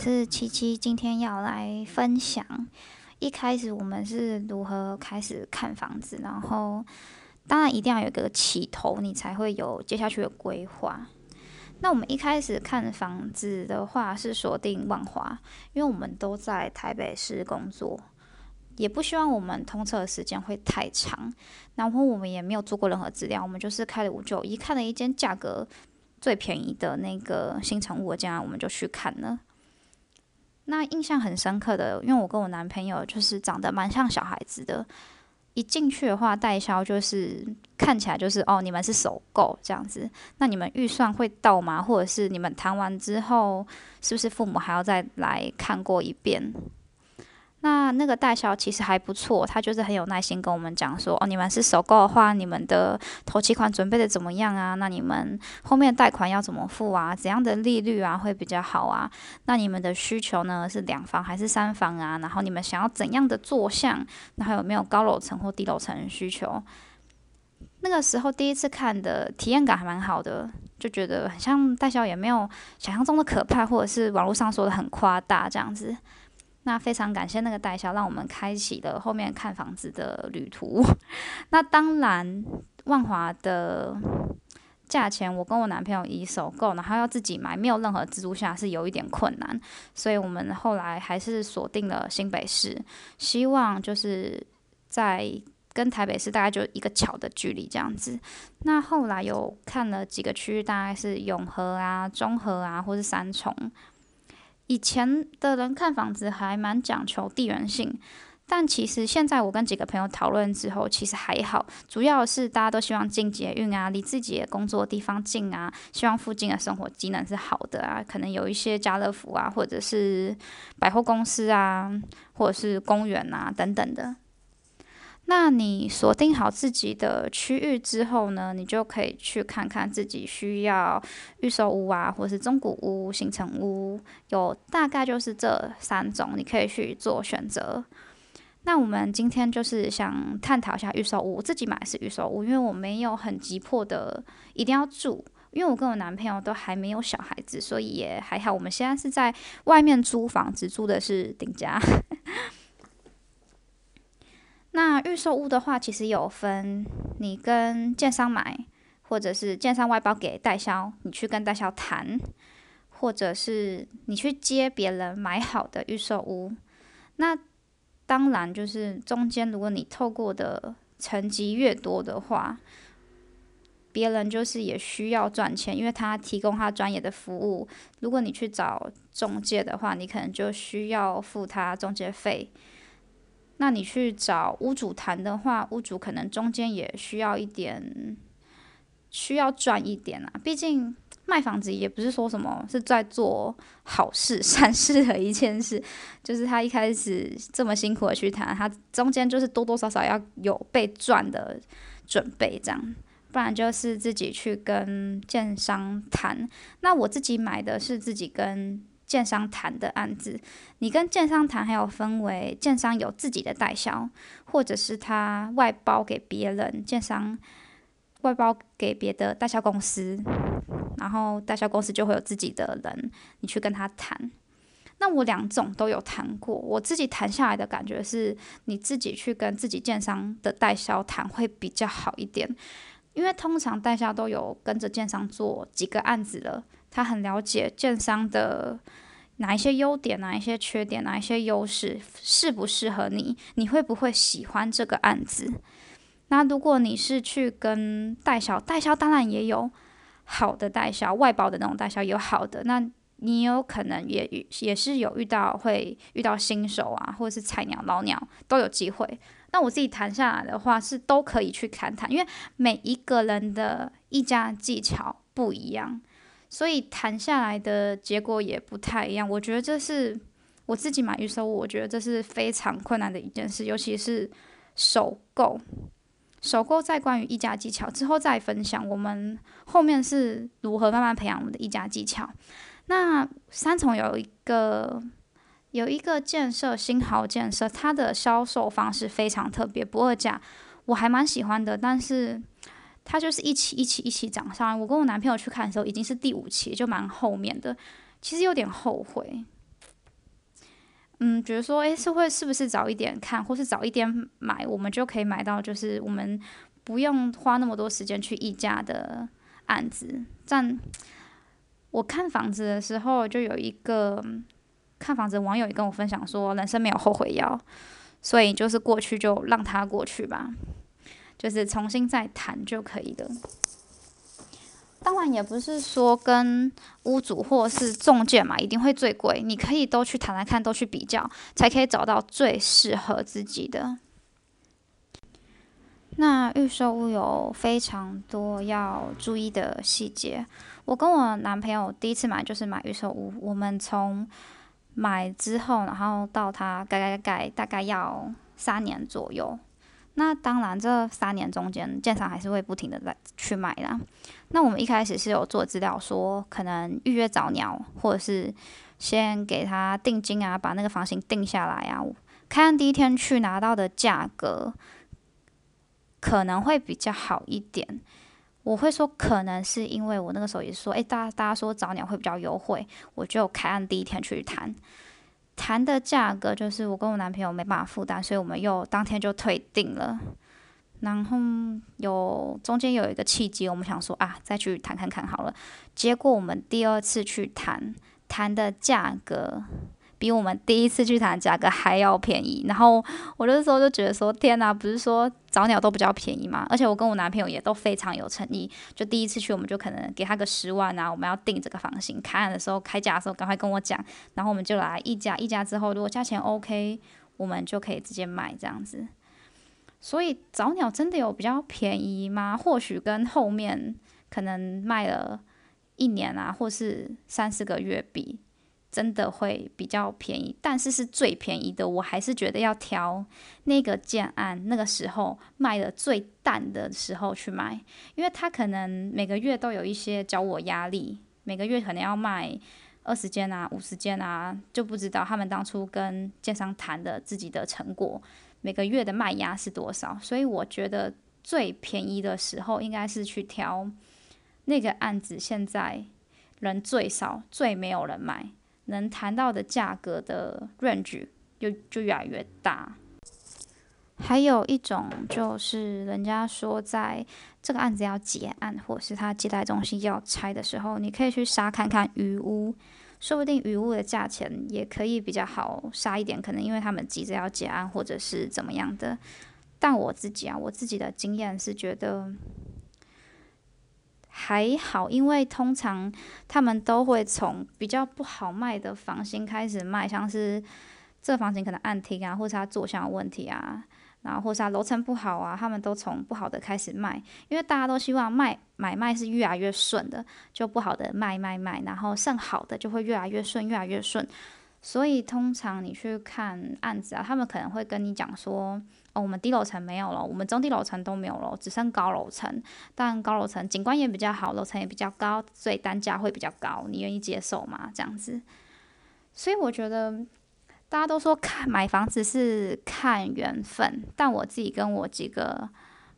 是七七，今天要来分享一开始我们是如何开始看房子，然后当然一定要有一个起头，你才会有接下去的规划。那我们一开始看房子的话是锁定万华，因为我们都在台北市工作，也不希望我们通车的时间会太长，然后我们也没有做过任何资料，我们就是开了五九一，看了一间价格最便宜的那个新城物件，我们就去看了。那印象很深刻的，因为我跟我男朋友就是长得蛮像小孩子的，一进去的话代销就是看起来就是哦，你们是首购这样子，那你们预算会到吗？或者是你们谈完之后，是不是父母还要再来看过一遍？那那个代销其实还不错，他就是很有耐心跟我们讲说，哦，你们是首购的话，你们的头期款准备的怎么样啊？那你们后面贷款要怎么付啊？怎样的利率啊会比较好啊？那你们的需求呢是两房还是三房啊？然后你们想要怎样的坐向？那还有没有高楼层或低楼层需求？那个时候第一次看的体验感还蛮好的，就觉得很像代销，也没有想象中的可怕，或者是网络上说的很夸大这样子。那非常感谢那个代销，让我们开启了后面看房子的旅途。那当然，万华的价钱，我跟我男朋友以首购，然后要自己买，没有任何资助下是有一点困难，所以我们后来还是锁定了新北市，希望就是在跟台北市大概就一个桥的距离这样子。那后来有看了几个区域，大概是永和啊、中和啊，或是三重。以前的人看房子还蛮讲求地缘性，但其实现在我跟几个朋友讨论之后，其实还好。主要是大家都希望进捷运啊，离自己的工作地方近啊，希望附近的生活机能是好的啊，可能有一些家乐福啊，或者是百货公司啊，或者是公园啊等等的。那你锁定好自己的区域之后呢，你就可以去看看自己需要预售屋啊，或是中古屋、新城屋，有大概就是这三种，你可以去做选择。那我们今天就是想探讨一下预售屋，我自己买的是预售屋，因为我没有很急迫的一定要住，因为我跟我男朋友都还没有小孩子，所以也还好。我们现在是在外面租房子，租的是顶家。那预售屋的话，其实有分你跟建商买，或者是建商外包给代销，你去跟代销谈，或者是你去接别人买好的预售屋。那当然就是中间，如果你透过的层级越多的话，别人就是也需要赚钱，因为他提供他专业的服务。如果你去找中介的话，你可能就需要付他中介费。那你去找屋主谈的话，屋主可能中间也需要一点，需要赚一点啊。毕竟卖房子也不是说什么是在做好事、善事的一件事，就是他一开始这么辛苦的去谈，他中间就是多多少少要有被赚的准备，这样，不然就是自己去跟建商谈。那我自己买的是自己跟。建商谈的案子，你跟建商谈，还有分为建商有自己的代销，或者是他外包给别人，建商外包给别的代销公司，然后代销公司就会有自己的人，你去跟他谈。那我两种都有谈过，我自己谈下来的感觉是，你自己去跟自己建商的代销谈会比较好一点，因为通常代销都有跟着建商做几个案子了。他很了解建商的哪一些优点，哪一些缺点，哪一些优势，适不适合你？你会不会喜欢这个案子？那如果你是去跟代销，代销当然也有好的代销，外包的那种代销有好的，那你有可能也也是有遇到会遇到新手啊，或者是菜鸟、老鸟都有机会。那我自己谈下来的话，是都可以去谈谈，因为每一个人的议价技巧不一样。所以谈下来的结果也不太一样。我觉得这是我自己买预售，我觉得这是非常困难的一件事，尤其是首购。首购在关于议价技巧之后再分享，我们后面是如何慢慢培养我们的议价技巧。那三重有一个有一个建设新豪建设，它的销售方式非常特别，不二价，我还蛮喜欢的，但是。它就是一起一起一起涨上来。我跟我男朋友去看的时候，已经是第五期，就蛮后面的。其实有点后悔，嗯，觉得说，诶，是会是不是早一点看，或是早一点买，我们就可以买到，就是我们不用花那么多时间去议价的案子。但，我看房子的时候，就有一个看房子的网友也跟我分享说，人生没有后悔药，所以就是过去就让它过去吧，就是重新再谈就可以了。当然也不是说跟屋主或是中介嘛，一定会最贵。你可以都去谈来看，都去比较，才可以找到最适合自己的。那预售屋有非常多要注意的细节。我跟我男朋友第一次买就是买预售屋，我们从买之后，然后到他盖盖盖，大概要三年左右。那当然，这三年中间，建商还是会不停的在去买啦。那我们一开始是有做资料，说可能预约早鸟，或者是先给他定金啊，把那个房型定下来啊。看第一天去拿到的价格可能会比较好一点。我会说，可能是因为我那个时候也说，哎，大家大家说早鸟会比较优惠，我就开案第一天去谈。谈的价格就是我跟我男朋友没办法负担，所以我们又当天就退订了。然后有中间有一个契机，我们想说啊，再去谈看看好了。结果我们第二次去谈，谈的价格。比我们第一次去谈价格还要便宜，然后我那时候就觉得说，天哪，不是说早鸟都比较便宜吗？而且我跟我男朋友也都非常有诚意，就第一次去我们就可能给他个十万啊，我们要订这个房型，开案的时候开价的时候赶快跟我讲，然后我们就来议价，议价之后如果价钱 OK，我们就可以直接买这样子。所以早鸟真的有比较便宜吗？或许跟后面可能卖了一年啊，或是三四个月比。真的会比较便宜，但是是最便宜的。我还是觉得要挑那个建案那个时候卖的最淡的时候去买，因为他可能每个月都有一些交我压力，每个月可能要卖二十间啊、五十间啊，就不知道他们当初跟建商谈的自己的成果，每个月的卖压是多少。所以我觉得最便宜的时候应该是去挑那个案子，现在人最少、最没有人买。能谈到的价格的 range 就就越来越大。还有一种就是人家说，在这个案子要结案，或是他接待中心要拆的时候，你可以去杀看看余屋，说不定余屋的价钱也可以比较好杀一点。可能因为他们急着要结案，或者是怎么样的。但我自己啊，我自己的经验是觉得。还好，因为通常他们都会从比较不好卖的房型开始卖，像是这房型可能暗厅啊，或是它坐向有问题啊，然后或是它楼层不好啊，他们都从不好的开始卖，因为大家都希望卖买卖是越来越顺的，就不好的卖卖卖，然后剩好的就会越来越顺，越来越顺。所以通常你去看案子啊，他们可能会跟你讲说。哦，我们低楼层没有了，我们中低楼层都没有了，只剩高楼层。但高楼层景观也比较好，楼层也比较高，所以单价会比较高。你愿意接受吗？这样子。所以我觉得大家都说看买房子是看缘分，但我自己跟我几个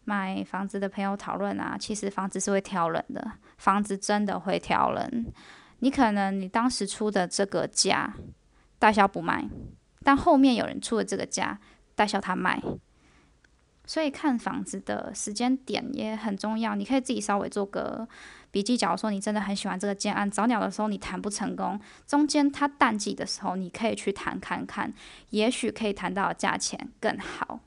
买房子的朋友讨论啊，其实房子是会挑人的，房子真的会挑人。你可能你当时出的这个价代销不卖，但后面有人出了这个价。代销他卖，所以看房子的时间点也很重要。你可以自己稍微做个笔记。假如说你真的很喜欢这个建案，早鸟的时候你谈不成功，中间它淡季的时候你可以去谈看看，也许可以谈到价钱更好。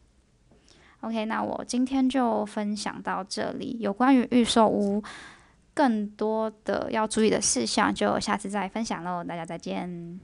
OK，那我今天就分享到这里。有关于预售屋更多的要注意的事项，就下次再分享喽。大家再见。